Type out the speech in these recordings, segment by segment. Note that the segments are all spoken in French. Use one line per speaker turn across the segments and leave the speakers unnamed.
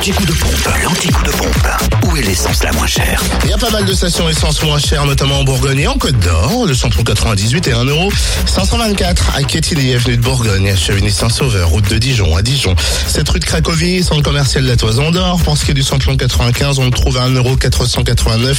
L'anti-coup de pompe, l'anti-coup de pompe. Où est l'essence la moins
Il y a pas mal de stations essence moins chères, notamment en Bourgogne et en Côte d'Or. Le samplon 98 est 1,524€ à Quetigny, avenue de Bourgogne, à Chevigny-Saint-Sauveur, route de Dijon, à Dijon. Cette rue de Cracovie, centre commercial La Toison d'Or. Pour ce qui est du samplon 95, on le trouve à 1,489€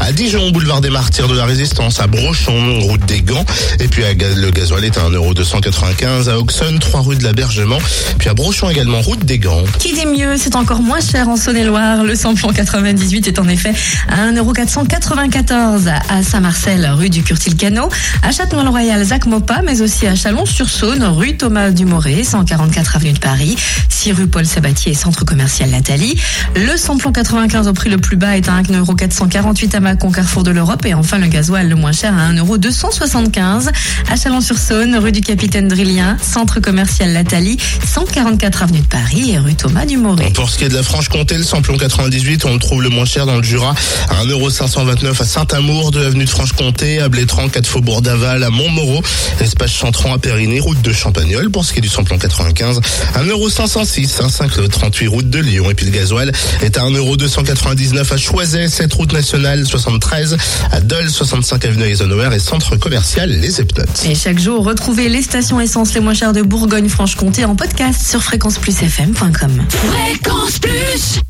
à Dijon, boulevard des Martyrs de la Résistance, à Brochon, route des Gants. Et puis à le gasoil est à 1,295€ à Auxonne, 3 rue de l'Abergement. Puis à Brochon également, route des Gants.
Qui dit mieux, c'est encore moins cher en Saône-et-Loire. Le samplon 98 est en effet à 1,494€ à Saint-Marcel, rue du Curtil-Cano, à Châtenois-le-Royal, Zac Mopa, mais aussi à Chalon-sur-Saône, rue Thomas Dumoré, 144 avenue de Paris, 6 rue Paul Sabatier, centre commercial Nathalie. Le samplon 95 au prix le plus bas est à 1,448€ à Mâcon, Carrefour de l'Europe. Et enfin, le gasoil le moins cher à 1,275€ à Chalon-sur-Saône, rue du Capitaine Drillien, centre commercial Nathalie, 144 avenue de Paris et rue Thomas Dumoré.
Pour ce qui est de la Franche-Comté, le samplon 98, on le trouve le moins cher dans le Jura à 1,529€ à Saint-Amour, de l'avenue de Franche-Comté, à Blétran, 4 Faubourg d'Aval, à Montmoreau, espace Chantran à Périgny, route de Champagnol. Pour ce qui est du samplon 95, 1,506€ à 538 route de Lyon. Et puis le gasoil est à 1,299€ à Choiset, 7 route nationale 73, à Dole, 65 avenue Eisenhower et centre commercial Les Epnotes.
Et chaque jour, retrouvez les stations essence les moins chères de Bourgogne-Franche-Comté en podcast sur fréquenceplusfm.com.
Fréquence Plus